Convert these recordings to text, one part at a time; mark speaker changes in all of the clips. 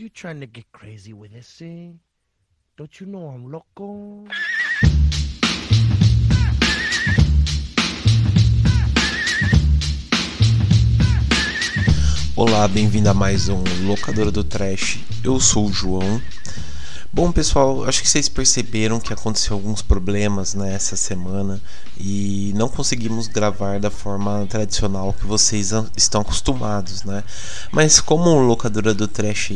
Speaker 1: you trying to get crazy with this thing? Don't you know I'm loco?
Speaker 2: Olá, bem-vindo a mais um Locadora do Trash. Eu sou o João. Bom, pessoal, acho que vocês perceberam que aconteceu alguns problemas nessa né, semana e não conseguimos gravar da forma tradicional que vocês estão acostumados, né? Mas como locadora do trash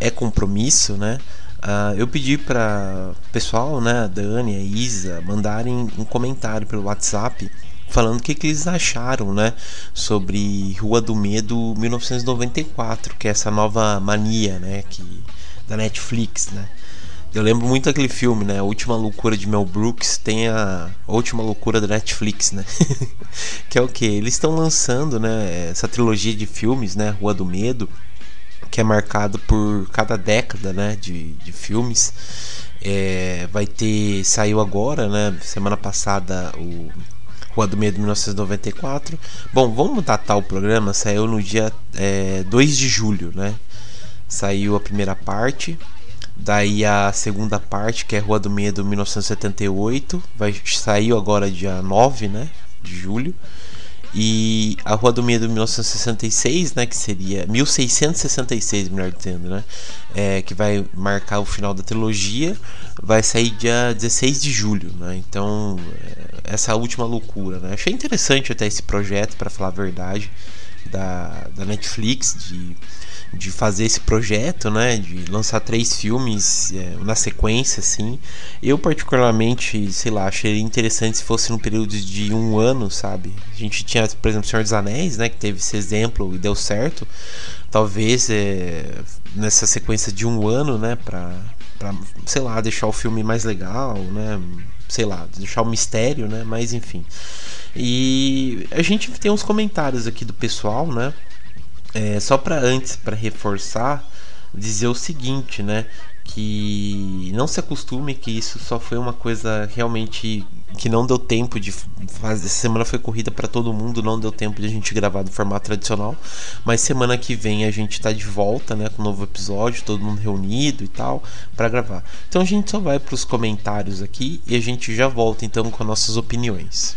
Speaker 2: é compromisso, né? Uh, eu pedi para pessoal, né, a Dani, a Isa, mandarem um comentário pelo WhatsApp falando o que, que eles acharam, né, sobre Rua do Medo 1994, que é essa nova mania, né, que da Netflix, né? Eu lembro muito daquele filme, né? A Última Loucura de Mel Brooks tem a, a Última Loucura da Netflix, né? que é o que? Eles estão lançando, né? Essa trilogia de filmes, né? Rua do Medo, que é marcado por cada década, né? De, de filmes. É, vai ter. Saiu agora, né? Semana passada o Rua do Medo 1994. Bom, vamos datar o programa. Saiu no dia é, 2 de julho, né? Saiu a primeira parte Daí a segunda parte, que é Rua do Medo 1978, vai saiu agora dia 9, né, de julho. E a Rua do Medo 1966, né, que seria 1666, melhor dizendo, né, é, que vai marcar o final da trilogia, vai sair dia 16 de julho, né? Então, é, essa última loucura, né? Achei interessante até esse projeto, para falar a verdade, da, da Netflix de de fazer esse projeto, né, de lançar três filmes é, na sequência, assim. Eu particularmente, sei lá, achei interessante se fosse no período de um ano, sabe? A gente tinha, por exemplo, Senhor dos Anéis, né, que teve esse exemplo e deu certo. Talvez é, nessa sequência de um ano, né, para sei lá, deixar o filme mais legal, né, sei lá, deixar o mistério, né, mas enfim. E a gente tem uns comentários aqui do pessoal, né? É, só para antes, para reforçar, dizer o seguinte, né? Que não se acostume que isso só foi uma coisa realmente que não deu tempo de fazer. Essa semana foi corrida para todo mundo, não deu tempo de a gente gravar do formato tradicional. Mas semana que vem a gente tá de volta, né, com um novo episódio, todo mundo reunido e tal, para gravar. Então a gente só vai para os comentários aqui e a gente já volta então com nossas opiniões.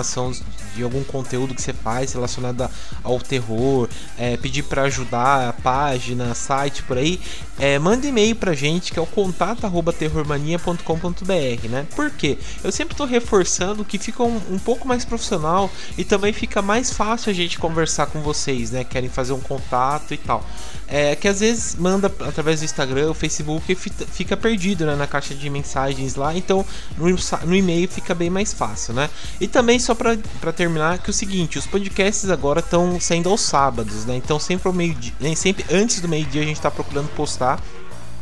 Speaker 2: informação de algum conteúdo que você faz relacionado ao terror, é, pedir para ajudar a página, site por aí, é, manda e-mail pra gente que é o contato@terrormania.com.br, né? Por quê? Eu sempre tô reforçando que fica um, um, pouco mais profissional e também fica mais fácil a gente conversar com vocês, né? Querem fazer um contato e tal. É que às vezes manda através do Instagram, o Facebook fica perdido né, na caixa de mensagens lá, então no, no e-mail fica bem mais fácil, né? E também só para terminar que é o seguinte, os podcasts agora estão saindo aos sábados, né? Então sempre ao meio dia, sempre antes do meio-dia a gente está procurando postar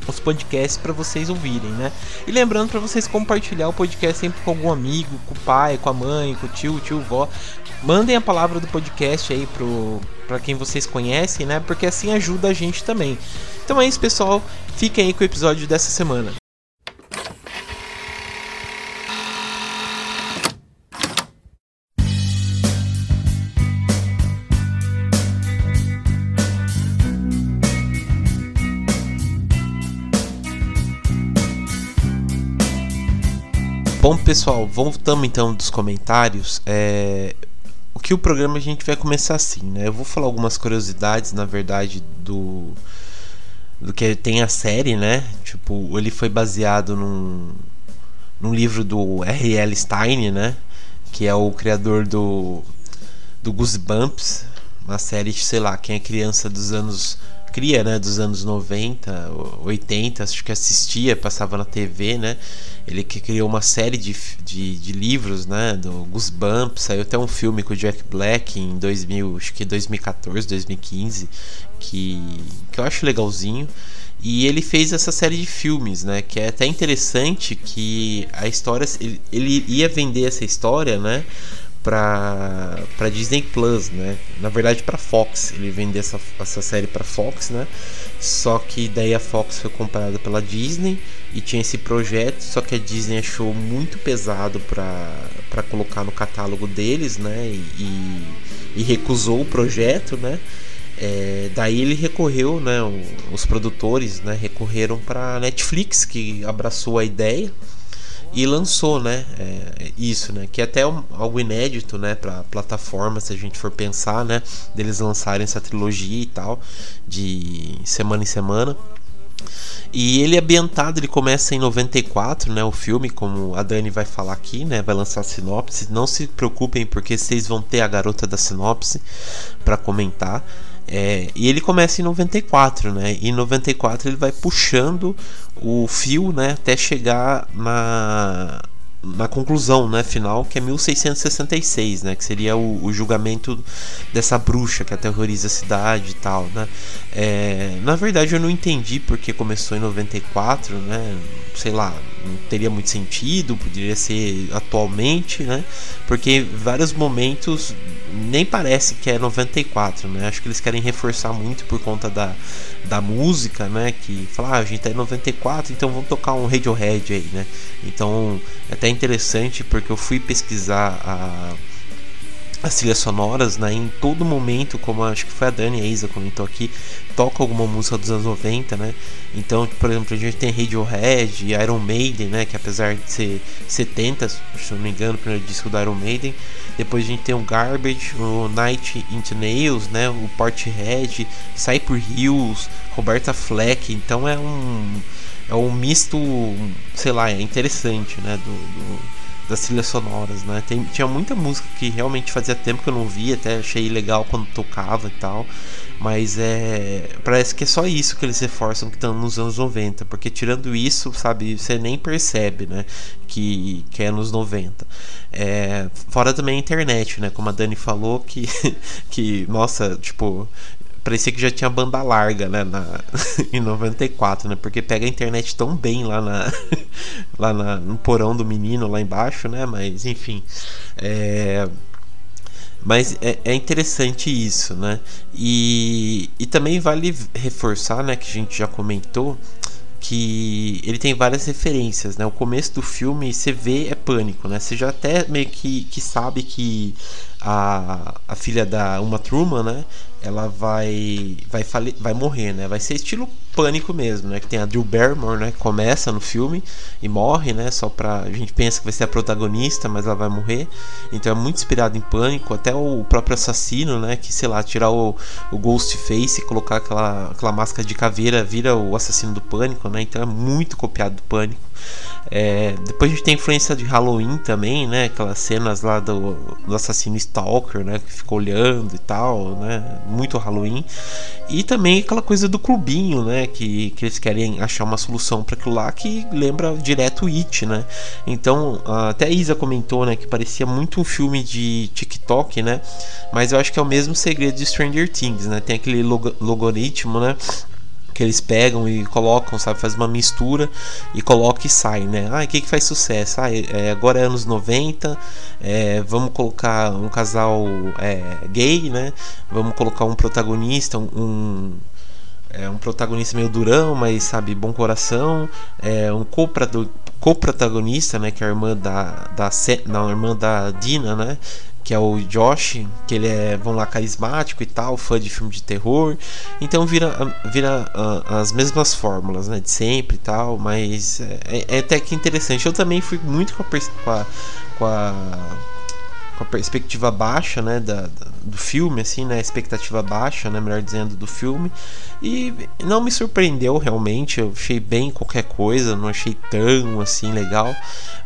Speaker 2: os podcasts para vocês ouvirem, né? E lembrando para vocês compartilhar o podcast sempre com algum amigo, com o pai, com a mãe, com o tio, tio, vó. Mandem a palavra do podcast aí pro para quem vocês conhecem, né? Porque assim ajuda a gente também. Então é isso, pessoal. Fiquem aí com o episódio dessa semana. Bom, pessoal, voltamos então dos comentários. É, o que o programa a gente vai começar assim, né? Eu vou falar algumas curiosidades, na verdade, do do que tem a série, né? Tipo, ele foi baseado num num livro do R.L. Stein, né? Que é o criador do do Goosebumps, uma série, sei lá, quem é criança dos anos cria, né, dos anos 90, 80, acho que assistia, passava na TV, né? Ele que criou uma série de, de, de, livros, né, do Goosebumps, saiu até um filme com o Jack Black em 2000, acho que 2014, 2015, que, que eu acho legalzinho. E ele fez essa série de filmes, né? Que é até interessante que a história. Ele, ele ia vender essa história, né? Para para Disney Plus, né? Na verdade para Fox, ele vendeu essa, essa série para Fox, né? Só que daí a Fox foi comprada pela Disney e tinha esse projeto, só que a Disney achou muito pesado para colocar no catálogo deles, né? E, e recusou o projeto, né? É, daí ele recorreu, né? Os produtores, né? Recorreram para Netflix que abraçou a ideia e lançou, né, é, isso, né, que é até um, algo inédito, né, para plataforma, se a gente for pensar, né, deles lançarem essa trilogia e tal, de semana em semana. E ele é ambientado, ele começa em 94, né, o filme, como a Dani vai falar aqui, né, vai lançar a sinopse. Não se preocupem porque vocês vão ter a garota da sinopse para comentar. É, e ele começa em 94, né? E em 94 ele vai puxando o fio, né, até chegar na na conclusão né, final, que é 1666, né, que seria o, o, julgamento dessa bruxa que aterroriza a cidade e tal. Né. É, na verdade, eu não entendi porque começou em 94, né, sei lá, não teria muito sentido, poderia ser atualmente, né, porque vários momentos nem parece que é 94, né, acho que eles querem reforçar muito por conta da, da música, né, que fala, ah, a gente tá em 94, então vamos tocar um Radiohead aí, né, então até até interessante porque eu fui pesquisar a, as trilhas sonoras, né? Em todo momento, como acho que foi a Dani e a Isa comentou aqui, toca alguma música dos anos 90, né? Então, por exemplo, a gente tem Radiohead, Iron Maiden, né? Que apesar de ser 70, se não me engano, o primeiro disco do Iron Maiden. Depois a gente tem o Garbage, o Night into Nails, né? O Portishead, Cypress Hills, Roberta Fleck. Então é um é um misto, sei lá, é interessante, né? Do, do das trilhas sonoras, né? Tem, tinha muita música que realmente fazia tempo que eu não via, até achei legal quando tocava e tal. Mas é. Parece que é só isso que eles reforçam que estão nos anos 90. Porque tirando isso, sabe, você nem percebe, né? Que, que é nos 90. É, fora também a internet, né? Como a Dani falou, que, que nossa, tipo, parecia que já tinha banda larga, né, na, em 94, né, porque pega a internet tão bem lá, na, lá na, no porão do menino, lá embaixo, né, mas enfim, é, mas é, é, interessante isso, né, e, e também vale reforçar, né, que a gente já comentou, que ele tem várias referências, né? O começo do filme você vê é pânico, né? Você já até meio que, que sabe que a, a filha da Uma Truman, né? Ela vai vai fale, vai morrer, né? Vai ser estilo pânico mesmo, né? Que tem a Drew Barrymore, né? Que começa no filme e morre, né? Só pra a gente pensa que vai ser a protagonista, mas ela vai morrer. Então é muito inspirado em pânico, até o próprio assassino, né? Que sei lá tirar o, o Ghost Face e colocar aquela aquela máscara de caveira vira o assassino do pânico, né? Então é muito copiado do pânico. É, depois a gente tem a influência de Halloween também, né? Aquelas cenas lá do, do assassino Stalker, né? Que ficou olhando e tal, né? Muito Halloween. E também aquela coisa do clubinho, né? Que, que eles querem achar uma solução para aquilo lá que lembra direto It, né? Então, até a Isa comentou, né? Que parecia muito um filme de TikTok, né? Mas eu acho que é o mesmo segredo de Stranger Things, né? Tem aquele log logaritmo, né? Que eles pegam e colocam, sabe, faz uma mistura e coloca e sai, né? Ah, o que que faz sucesso? Ah, é, agora é anos 90, é, vamos colocar um casal é, gay, né? Vamos colocar um protagonista, um, é, um protagonista meio durão, mas sabe, bom coração, é um co-protagonista, né, que é a irmã da, da, não, a irmã da Dina, né, que é o Josh, que ele é, vamos lá, carismático e tal, fã de filme de terror. Então vira, vira uh, as mesmas fórmulas, né, de sempre e tal, mas é, é, até que interessante. Eu também fui muito com a, com a, com a com a perspectiva baixa, né, da, da, do filme, assim, né, expectativa baixa, né, melhor dizendo, do filme, e não me surpreendeu realmente, eu achei bem qualquer coisa, não achei tão, assim, legal,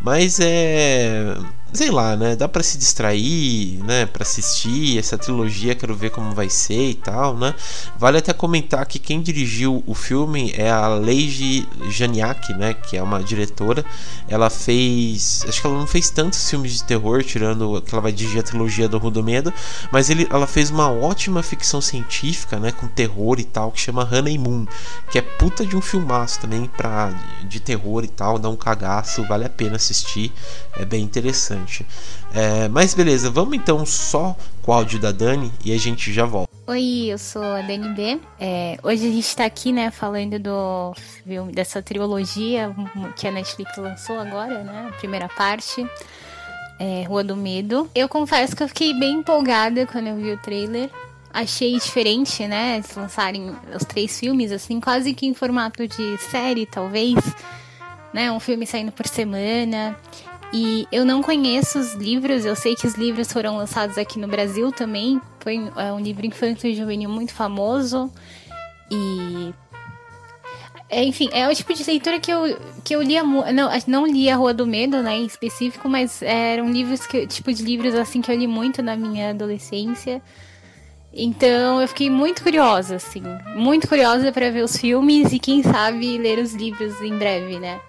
Speaker 2: mas é sei lá, né? Dá para se distrair, né? Para assistir essa trilogia, quero ver como vai ser e tal, né? Vale até comentar que quem dirigiu o filme é a Leiji Janiak, né? Que é uma diretora. Ela fez, acho que ela não fez tantos filmes de terror, tirando que ela vai dirigir a trilogia do Rudo Medo, mas ele, ela fez uma ótima ficção científica, né? Com terror e tal, que chama Honey Moon, que é puta de um filmaço também para de terror e tal, dá um cagaço, vale a pena assistir, é bem interessante. É, mas beleza, vamos então só com o áudio da Dani e a gente já volta.
Speaker 3: Oi, eu sou a Dani B. É, hoje a gente está aqui, né, falando do filme, dessa trilogia que a Netflix lançou agora, né, a primeira parte. É, Rua do Medo. Eu confesso que eu fiquei bem empolgada quando eu vi o trailer. Achei diferente, né? Eles lançarem os três filmes, assim, quase que em formato de série, talvez. Né? Um filme saindo por semana. E eu não conheço os livros, eu sei que os livros foram lançados aqui no Brasil também. Foi é um livro infantil e juvenil muito famoso. E. É, enfim, é o tipo de leitura que eu, que eu lia. Não, não li A Rua do Medo, né, em específico, mas eram livros que. Tipo de livros assim que eu li muito na minha adolescência. Então eu fiquei muito curiosa, assim. Muito curiosa para ver os filmes e quem sabe ler os livros em breve, né?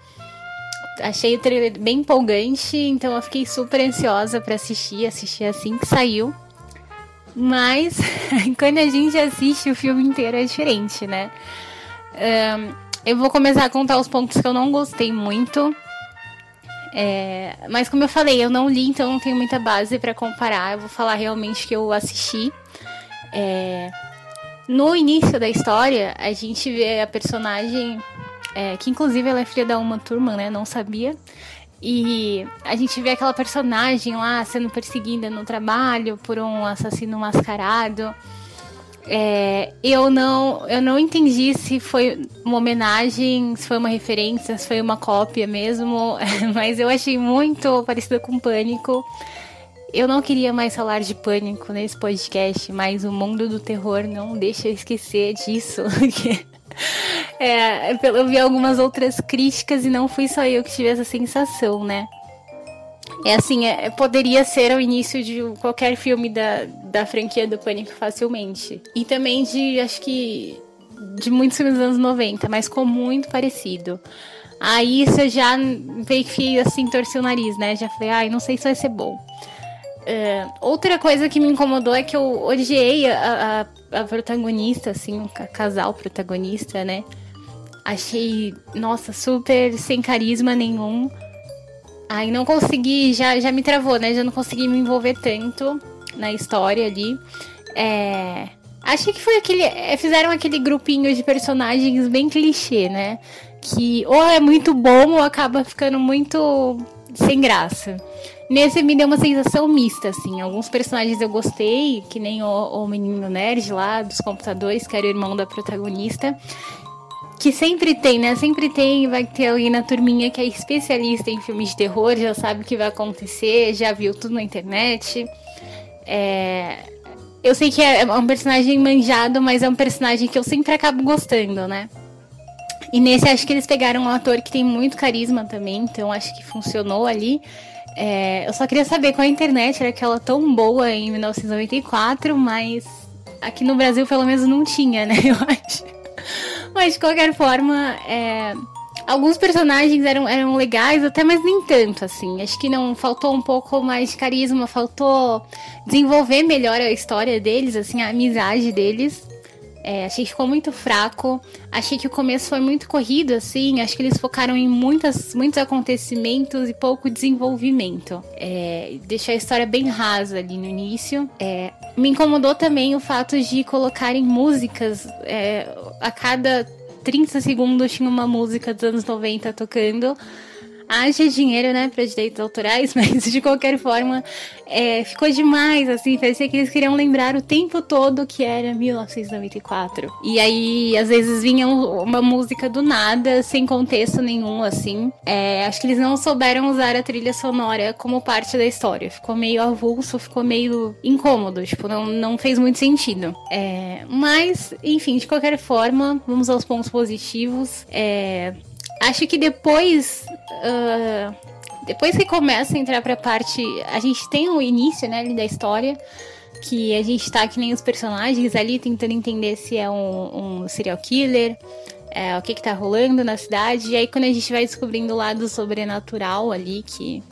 Speaker 3: Achei o trailer bem empolgante, então eu fiquei super ansiosa para assistir, assistir assim que saiu. Mas quando a gente assiste o filme inteiro é diferente, né? Um, eu vou começar a contar os pontos que eu não gostei muito. É, mas como eu falei, eu não li, então não tenho muita base para comparar. Eu vou falar realmente que eu assisti. É, no início da história, a gente vê a personagem é, que inclusive ela é filha da Uma Turma, né? Não sabia. E a gente vê aquela personagem lá sendo perseguida no trabalho por um assassino mascarado. É, eu não eu não entendi se foi uma homenagem, se foi uma referência, se foi uma cópia mesmo, mas eu achei muito parecido com Pânico. Eu não queria mais falar de Pânico nesse podcast, mas o mundo do terror não deixa eu esquecer disso. É, eu vi algumas outras críticas e não fui só eu que tive essa sensação, né? É assim, é, poderia ser o início de qualquer filme da, da franquia do Pânico facilmente. E também de, acho que, de muitos filmes dos anos 90, mas ficou muito parecido. Aí você já veio que assim, torceu o nariz, né? Já falei, ai, não sei se vai ser bom. Uh, outra coisa que me incomodou é que eu odiei a, a, a protagonista, assim, o casal protagonista, né? Achei, nossa, super sem carisma nenhum. Aí não consegui, já, já me travou, né? Já não consegui me envolver tanto na história ali. É. Achei que foi aquele. É, fizeram aquele grupinho de personagens bem clichê, né? Que ou é muito bom ou acaba ficando muito sem graça. Nesse me deu uma sensação mista, assim. Alguns personagens eu gostei, que nem o, o menino nerd lá dos computadores, que era o irmão da protagonista. Que sempre tem, né? Sempre tem, vai ter alguém na turminha que é especialista em filmes de terror, já sabe o que vai acontecer, já viu tudo na internet. É... Eu sei que é um personagem manjado, mas é um personagem que eu sempre acabo gostando, né? E nesse acho que eles pegaram um ator que tem muito carisma também, então acho que funcionou ali. É, eu só queria saber qual a internet era aquela tão boa em 1994, mas aqui no Brasil pelo menos não tinha, né? Eu acho. Mas de qualquer forma, é, alguns personagens eram, eram legais, até mas nem tanto, assim. Acho que não faltou um pouco mais de carisma, faltou desenvolver melhor a história deles, assim, a amizade deles. É, achei que ficou muito fraco. Achei que o começo foi muito corrido, assim. Acho que eles focaram em muitas, muitos acontecimentos e pouco desenvolvimento. É, deixou a história bem rasa ali no início. É, me incomodou também o fato de colocarem músicas é, a cada 30 segundos tinha uma música dos anos 90 tocando haja dinheiro, né, para direitos autorais, mas de qualquer forma é, ficou demais, assim, parecia que eles queriam lembrar o tempo todo que era 1994. E aí, às vezes vinha uma música do nada, sem contexto nenhum, assim. É, acho que eles não souberam usar a trilha sonora como parte da história. Ficou meio avulso, ficou meio incômodo, tipo, não, não fez muito sentido. É, mas, enfim, de qualquer forma, vamos aos pontos positivos. É, acho que depois. Uh, depois que começa a entrar pra parte. A gente tem o início, né, da história. Que a gente tá que nem os personagens ali tentando entender se é um, um serial killer. É, o que que tá rolando na cidade. E aí quando a gente vai descobrindo o lado sobrenatural ali, que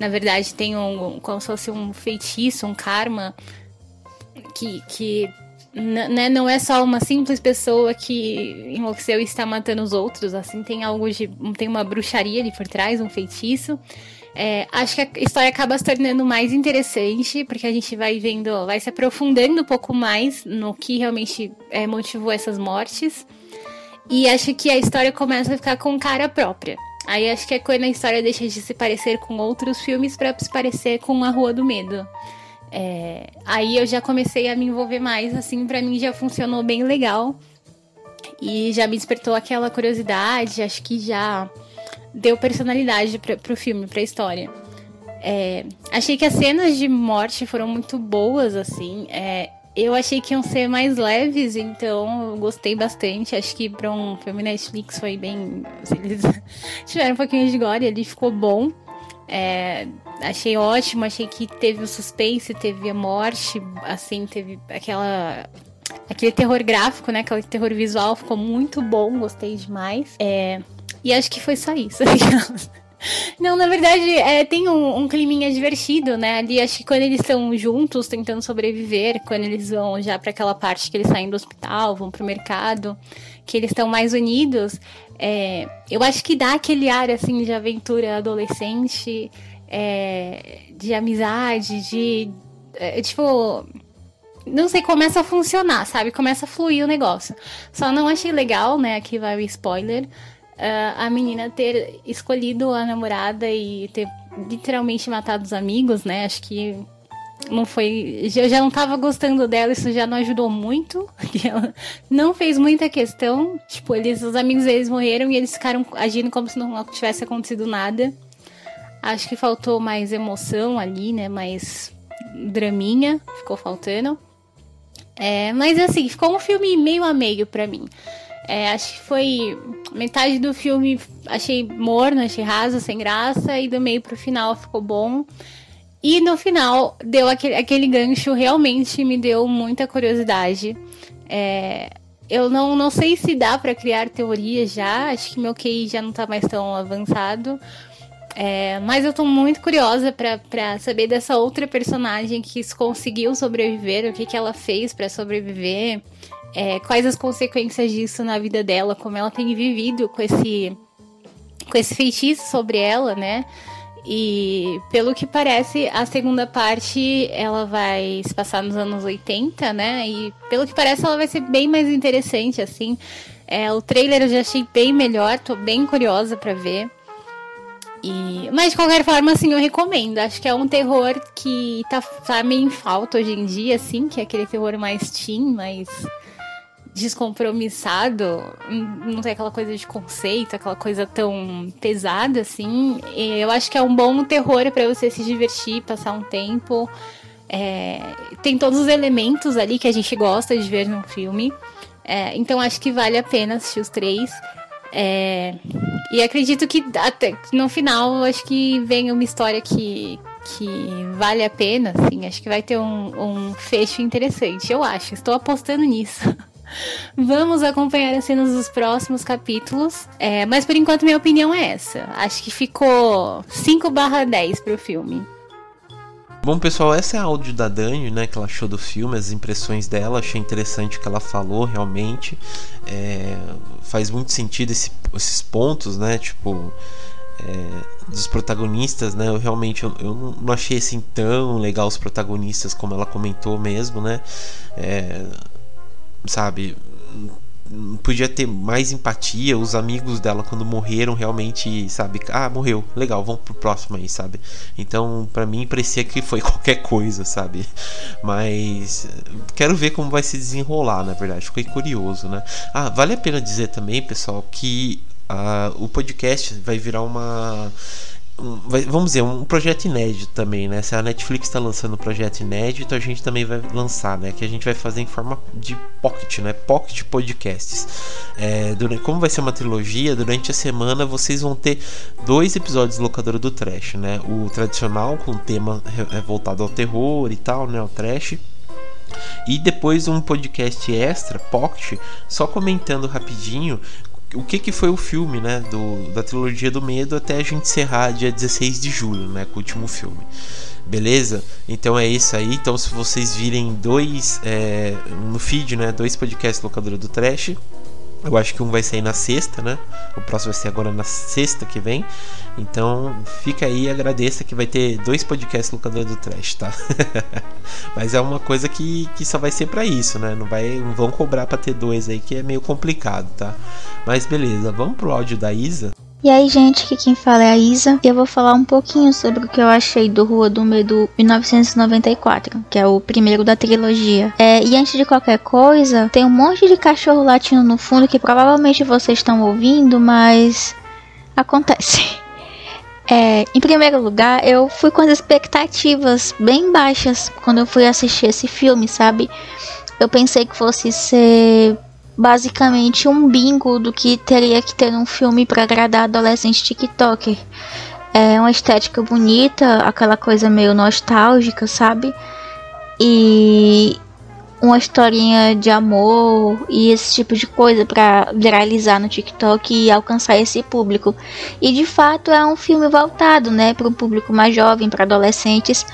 Speaker 3: na verdade tem um. como se fosse um feitiço, um karma. Que, que né, não é só uma simples pessoa que enlouqueceu e está matando os outros, assim, tem algo de. tem uma bruxaria ali por trás, um feitiço. É, acho que a história acaba se tornando mais interessante, porque a gente vai vendo, vai se aprofundando um pouco mais no que realmente é, motivou essas mortes. E acho que a história começa a ficar com cara própria. Aí acho que é quando a história deixa de se parecer com outros filmes para se parecer com A Rua do Medo. É, aí eu já comecei a me envolver mais, assim, para mim já funcionou bem legal. E já me despertou aquela curiosidade, acho que já deu personalidade pra, pro filme, pra história. É, achei que as cenas de morte foram muito boas, assim. É, eu achei que iam ser mais leves, então eu gostei bastante. Acho que pra um filme Netflix foi bem. Eles tiveram um pouquinho de glória, ele ficou bom. É, achei ótimo, achei que teve o suspense, teve a morte, assim, teve aquela. Aquele terror gráfico, né? Aquele terror visual ficou muito bom, gostei demais. É, e acho que foi só isso. Não, na verdade, é, tem um, um climinha divertido, né? Ali, acho que quando eles estão juntos, tentando sobreviver, quando eles vão já para aquela parte que eles saem do hospital, vão pro mercado, que eles estão mais unidos, é, eu acho que dá aquele ar, assim, de aventura adolescente, é, de amizade, de. É, tipo. Não sei, começa a funcionar, sabe? Começa a fluir o negócio. Só não achei legal, né? Aqui vai o spoiler. Uh, a menina ter escolhido a namorada e ter literalmente matado os amigos, né? Acho que não foi. Eu já não tava gostando dela, isso já não ajudou muito. Ela não fez muita questão. Tipo, eles, os amigos deles morreram e eles ficaram agindo como se não tivesse acontecido nada. Acho que faltou mais emoção ali, né? Mais draminha, ficou faltando. É, mas assim, ficou um filme meio a meio para mim. É, acho que foi metade do filme achei morno, achei raso, sem graça, e do meio pro final ficou bom. E no final deu aquele, aquele gancho, realmente me deu muita curiosidade. É, eu não, não sei se dá para criar teorias já, acho que meu QI já não tá mais tão avançado. É, mas eu tô muito curiosa para saber dessa outra personagem que conseguiu sobreviver, o que, que ela fez para sobreviver, é, quais as consequências disso na vida dela, como ela tem vivido com esse, com esse feitiço sobre ela, né? E pelo que parece, a segunda parte ela vai se passar nos anos 80, né? E pelo que parece, ela vai ser bem mais interessante, assim. É, o trailer eu já achei bem melhor, tô bem curiosa para ver. E, mas de qualquer forma, assim, eu recomendo. Acho que é um terror que tá, tá meio em falta hoje em dia, assim, que é aquele terror mais teen, mais descompromissado, não tem aquela coisa de conceito, aquela coisa tão pesada assim. Eu acho que é um bom terror para você se divertir, passar um tempo. É, tem todos os elementos ali que a gente gosta de ver num filme. É, então acho que vale a pena assistir os três. É, e acredito que até no final acho que vem uma história que, que vale a pena, assim. Acho que vai ter um, um fecho interessante. Eu acho, estou apostando nisso. Vamos acompanhar as cenas dos próximos capítulos. É, mas por enquanto minha opinião é essa. Acho que ficou 5 barra 10 pro filme.
Speaker 2: Bom, pessoal, essa é a áudio da Dani, né? Que ela achou do filme, as impressões dela. Achei interessante o que ela falou, realmente. É, faz muito sentido esse, esses pontos, né? Tipo, é, dos protagonistas, né? Eu realmente eu, eu, não achei assim tão legal os protagonistas como ela comentou mesmo, né? É, sabe? Podia ter mais empatia. Os amigos dela, quando morreram, realmente, sabe? Ah, morreu, legal, vamos pro próximo aí, sabe? Então, para mim, parecia que foi qualquer coisa, sabe? Mas quero ver como vai se desenrolar, na verdade. Fiquei curioso, né? Ah, vale a pena dizer também, pessoal, que uh, o podcast vai virar uma vamos dizer, um projeto inédito também, né? Se a Netflix está lançando um projeto inédito, a gente também vai lançar, né? Que a gente vai fazer em forma de pocket, né? Pocket podcasts. É, durante, como vai ser uma trilogia, durante a semana vocês vão ter dois episódios do Locadora do Trash, né? O tradicional, com tema é, voltado ao terror e tal, né? O trash. E depois um podcast extra, pocket, só comentando rapidinho o que, que foi o filme, né, do, da trilogia do medo até a gente encerrar dia 16 de julho, né, com o último filme. Beleza? Então é isso aí. Então se vocês virem dois é, no feed, né, dois podcasts locadora do Trash, eu acho que um vai sair na sexta, né? O próximo vai ser agora na sexta que vem. Então fica aí, agradeça que vai ter dois podcasts locador do Trash, tá? Mas é uma coisa que, que só vai ser para isso, né? Não, vai, não vão cobrar para ter dois aí, que é meio complicado, tá? Mas beleza, vamos pro áudio da Isa.
Speaker 4: E aí, gente, aqui quem fala é a Isa e eu vou falar um pouquinho sobre o que eu achei do Rua do Medo 1994, que é o primeiro da trilogia. É, e antes de qualquer coisa, tem um monte de cachorro latindo no fundo que provavelmente vocês estão ouvindo, mas acontece. É, em primeiro lugar, eu fui com as expectativas bem baixas quando eu fui assistir esse filme, sabe? Eu pensei que fosse ser basicamente um bingo do que teria que ter um filme para agradar adolescente TikToker. É uma estética bonita, aquela coisa meio nostálgica, sabe? E uma historinha de amor e esse tipo de coisa para viralizar no TikTok e alcançar esse público. E de fato é um filme voltado, né, para um público mais jovem, para adolescentes,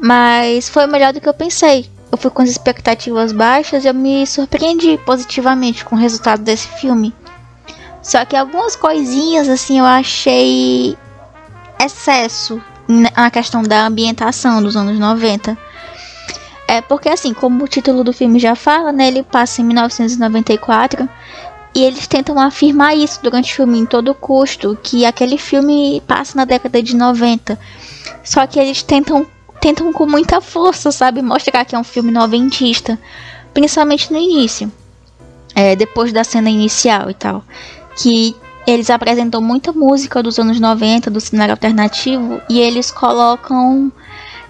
Speaker 4: mas foi melhor do que eu pensei eu fui com as expectativas baixas e eu me surpreendi positivamente com o resultado desse filme. Só que algumas coisinhas assim eu achei excesso na questão da ambientação dos anos 90. É porque assim, como o título do filme já fala, né, ele passa em 1994 e eles tentam afirmar isso durante o filme em todo custo, que aquele filme passa na década de 90. Só que eles tentam tentam com muita força, sabe, mostrar que é um filme noventista, principalmente no início, é, depois da cena inicial e tal, que eles apresentam muita música dos anos 90, do cenário alternativo, e eles colocam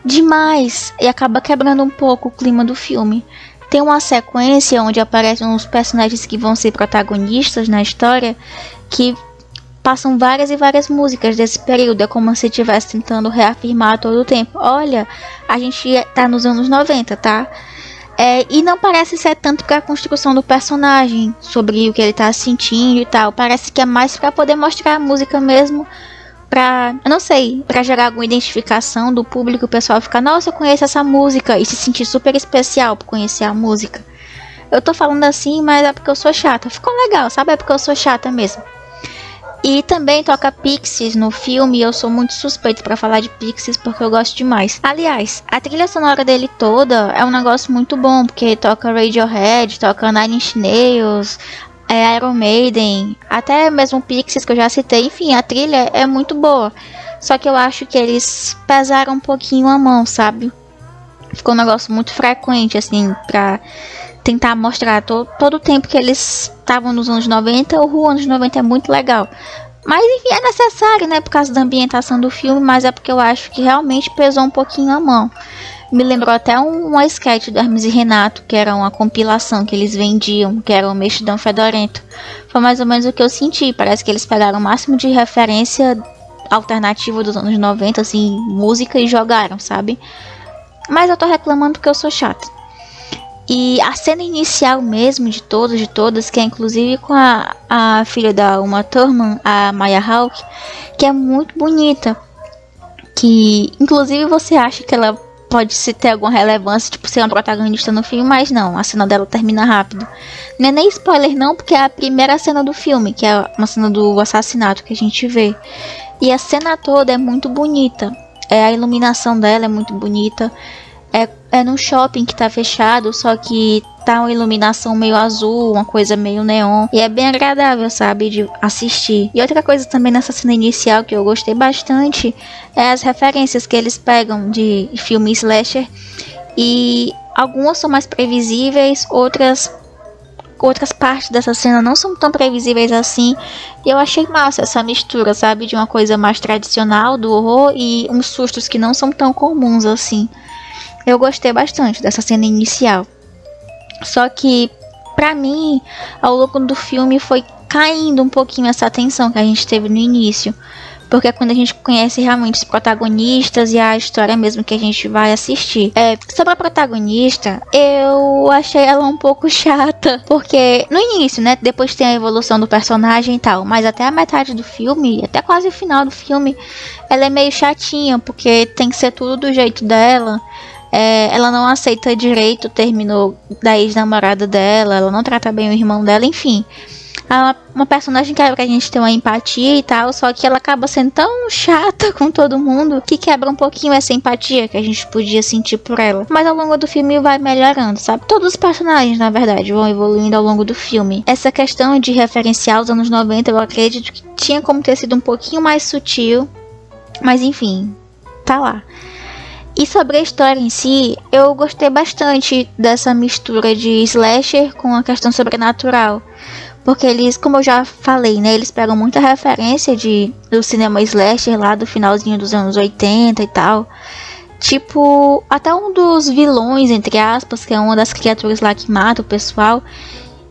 Speaker 4: demais e acaba quebrando um pouco o clima do filme. Tem uma sequência onde aparecem uns personagens que vão ser protagonistas na história que passam várias e várias músicas desse período. É como se estivesse tentando reafirmar todo o tempo. Olha, a gente tá nos anos 90, tá? É, e não parece ser tanto para a construção do personagem, sobre o que ele tá sentindo e tal. Parece que é mais para poder mostrar a música mesmo. Pra, eu não sei, para gerar alguma identificação do público, o pessoal ficar, nossa, eu conheço essa música e se sentir super especial por conhecer a música. Eu tô falando assim, mas é porque eu sou chata. Ficou legal, sabe? É porque eu sou chata mesmo. E também toca Pixies no filme, eu sou muito suspeito para falar de Pixies porque eu gosto demais. Aliás, a trilha sonora dele toda é um negócio muito bom, porque toca Radiohead, toca Nine Inch Nails, é, Iron Maiden, até mesmo Pixies que eu já citei, enfim, a trilha é muito boa. Só que eu acho que eles pesaram um pouquinho a mão, sabe? Ficou um negócio muito frequente, assim, pra tentar mostrar to todo o tempo que eles estavam nos anos 90. O anos 90 é muito legal. Mas enfim, é necessário, né? Por causa da ambientação do filme, mas é porque eu acho que realmente pesou um pouquinho a mão. Me lembrou até um, uma sketch do Hermes e Renato, que era uma compilação que eles vendiam, que era o Mexidão Fedorento. Foi mais ou menos o que eu senti. Parece que eles pegaram o máximo de referência alternativa dos anos 90, assim, música e jogaram, sabe? Mas eu tô reclamando porque eu sou chata. E a cena inicial mesmo de todos, de todas, que é inclusive com a, a filha da Uma Thurman, a Maya Hawke, que é muito bonita. Que inclusive você acha que ela pode se ter alguma relevância, tipo ser uma protagonista no filme, mas não, a cena dela termina rápido. Não é nem spoiler não, porque é a primeira cena do filme, que é uma cena do assassinato que a gente vê. E a cena toda é muito bonita. É, a iluminação dela é muito bonita. É, num shopping que tá fechado, só que tá uma iluminação meio azul, uma coisa meio neon. E é bem agradável, sabe, de assistir. E outra coisa também nessa cena inicial que eu gostei bastante é as referências que eles pegam de filme slasher. E algumas são mais previsíveis, outras outras partes dessa cena não são tão previsíveis assim. E eu achei massa essa mistura, sabe? De uma coisa mais tradicional do horror e uns sustos que não são tão comuns assim. Eu gostei bastante dessa cena inicial. Só que, pra mim, ao longo do filme foi caindo um pouquinho essa atenção que a gente teve no início. Porque é quando a gente conhece realmente os protagonistas e a história mesmo que a gente vai assistir. É, sobre a protagonista, eu achei ela um pouco chata. Porque no início, né? Depois tem a evolução do personagem e tal. Mas até a metade do filme, até quase o final do filme, ela é meio chatinha. Porque tem que ser tudo do jeito dela. É, ela não aceita direito o término da ex-namorada dela, ela não trata bem o irmão dela, enfim uma, uma personagem que, que a gente tem uma empatia e tal, só que ela acaba sendo tão chata com todo mundo que quebra um pouquinho essa empatia que a gente podia sentir por ela. Mas ao longo do filme vai melhorando, sabe? Todos os personagens, na verdade, vão evoluindo ao longo do filme. Essa questão de referenciar os anos 90, eu acredito que tinha como ter sido um pouquinho mais sutil, mas enfim, tá lá. E sobre a história em si, eu gostei bastante dessa mistura de slasher com a questão sobrenatural. Porque eles, como eu já falei, né, eles pegam muita referência de do cinema slasher lá do finalzinho dos anos 80 e tal. Tipo, até um dos vilões, entre aspas, que é uma das criaturas lá que mata o pessoal,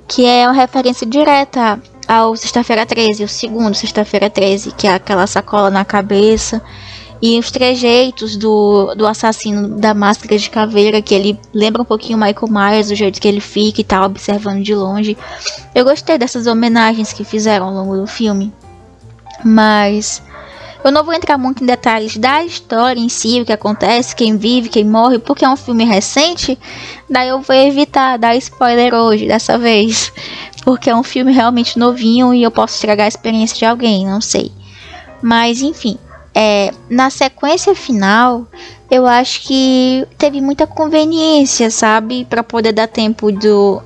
Speaker 4: que é uma referência direta ao Sexta-feira 13, o segundo Sexta-feira 13, que é aquela sacola na cabeça e os trejeitos do, do assassino da máscara de caveira, que ele lembra um pouquinho Michael Myers, o jeito que ele fica e tal, observando de longe. Eu gostei dessas homenagens que fizeram ao longo do filme. Mas eu não vou entrar muito em detalhes da história em si, o que acontece, quem vive, quem morre, porque é um filme recente. Daí eu vou evitar dar spoiler hoje, dessa vez. Porque é um filme realmente novinho e eu posso estragar a experiência de alguém, não sei. Mas enfim, é, na sequência final, eu acho que teve muita conveniência, sabe? para poder dar tempo do,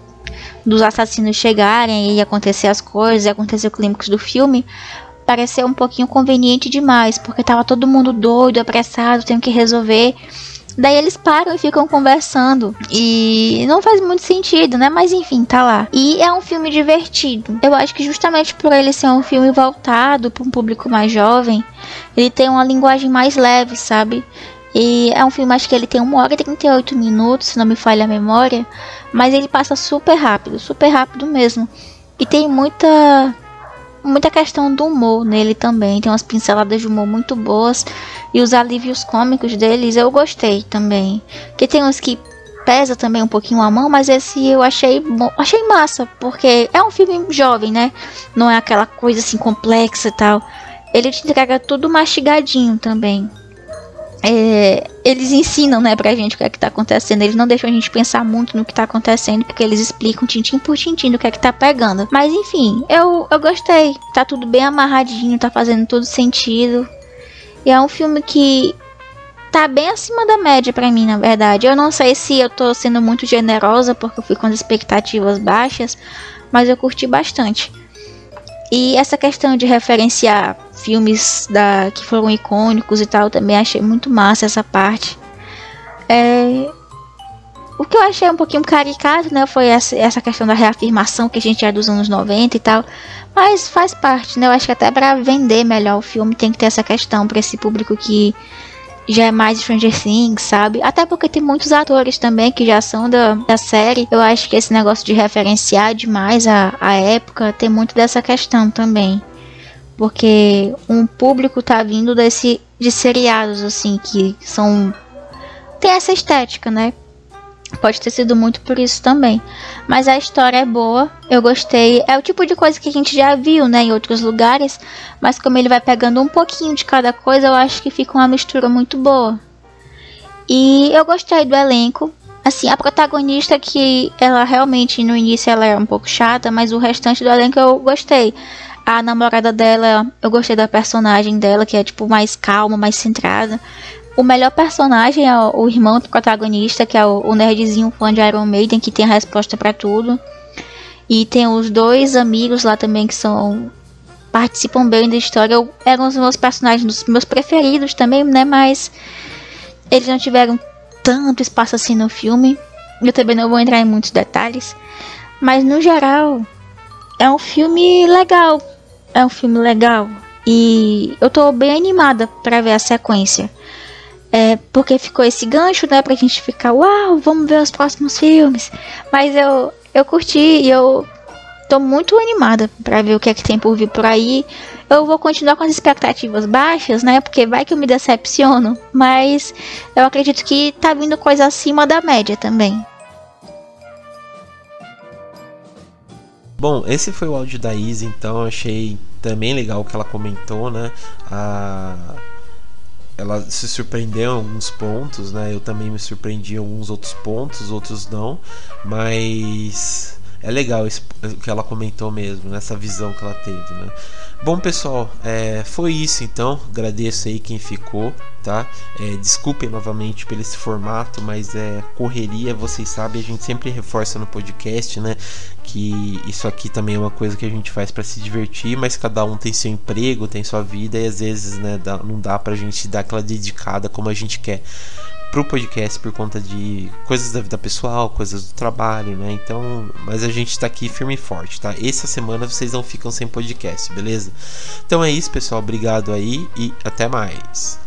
Speaker 4: dos assassinos chegarem e acontecer as coisas, e acontecer o clímax do filme. Pareceu um pouquinho conveniente demais, porque tava todo mundo doido, apressado, tem que resolver. Daí eles param e ficam conversando. E não faz muito sentido, né? Mas enfim, tá lá. E é um filme divertido. Eu acho que justamente por ele ser um filme voltado para um público mais jovem, ele tem uma linguagem mais leve, sabe? E é um filme, acho que ele tem 1 hora e 38 minutos, se não me falha a memória. Mas ele passa super rápido, super rápido mesmo. E tem muita muita questão do humor nele também. Tem umas pinceladas de humor muito boas. E os alívios cômicos deles eu gostei também. Que tem uns que pesa também um pouquinho a mão, mas esse eu achei bom, achei massa, porque é um filme jovem, né? Não é aquela coisa assim complexa e tal. Ele te entrega tudo mastigadinho também é, eles ensinam, né, pra gente o que é que tá acontecendo. Eles não deixam a gente pensar muito no que tá acontecendo, porque eles explicam tintim por tintim do que é que tá pegando. Mas enfim, eu, eu gostei. Tá tudo bem amarradinho, tá fazendo tudo sentido. E é um filme que tá bem acima da média para mim, na verdade. Eu não sei se eu tô sendo muito generosa porque eu fui com as expectativas baixas, mas eu curti bastante. E essa questão de referenciar filmes da, que foram icônicos e tal, também achei muito massa essa parte. É, o que eu achei um pouquinho caricato, né, foi essa, essa questão da reafirmação que a gente é dos anos 90 e tal. Mas faz parte, né? Eu acho que até para vender melhor o filme tem que ter essa questão para esse público que já é mais Stranger Things, sabe? Até porque tem muitos atores também que já são da, da série. Eu acho que esse negócio de referenciar demais a, a época tem muito dessa questão também. Porque um público tá vindo desse de seriados assim que são tem essa estética, né? Pode ter sido muito por isso também. Mas a história é boa, eu gostei. É o tipo de coisa que a gente já viu, né, em outros lugares. Mas como ele vai pegando um pouquinho de cada coisa, eu acho que fica uma mistura muito boa. E eu gostei do elenco. Assim, a protagonista que ela realmente no início ela é um pouco chata, mas o restante do elenco eu gostei. A namorada dela, eu gostei da personagem dela, que é tipo mais calma, mais centrada. O melhor personagem é o, irmão do protagonista, que é o, nerdzinho fã de Iron Maiden, que tem a resposta para tudo. E tem os dois amigos lá também que são participam bem da história. Eu, eram os meus personagens dos meus preferidos também, né? Mas eles não tiveram tanto espaço assim no filme. Eu também não vou entrar em muitos detalhes. Mas no geral, é um filme legal. É um filme legal. E eu tô bem animada para ver a sequência. É, porque ficou esse gancho, né, pra gente ficar, uau, vamos ver os próximos filmes. Mas eu, eu curti e eu tô muito animada para ver o que é que tem por vir por aí. Eu vou continuar com as expectativas baixas, né? Porque vai que eu me decepciono. Mas eu acredito que tá vindo coisa acima da média também.
Speaker 2: Bom, esse foi o áudio da Izzy, então achei também legal o que ela comentou, né? A ela se surpreendeu em alguns pontos, né? Eu também me surpreendi em alguns outros pontos, outros não, mas é legal o que ela comentou mesmo, nessa visão que ela teve, né? Bom pessoal, é, foi isso então. Agradeço aí quem ficou, tá? É, desculpem novamente pelo esse formato, mas é correria, vocês sabem, a gente sempre reforça no podcast, né? Que isso aqui também é uma coisa que a gente faz para se divertir, mas cada um tem seu emprego, tem sua vida e às vezes, né, dá, não dá pra gente dar aquela dedicada como a gente quer pro podcast por conta de coisas da vida pessoal, coisas do trabalho, né? Então, mas a gente tá aqui firme e forte, tá? Essa semana vocês não ficam sem podcast, beleza? Então é isso, pessoal. Obrigado aí e até mais.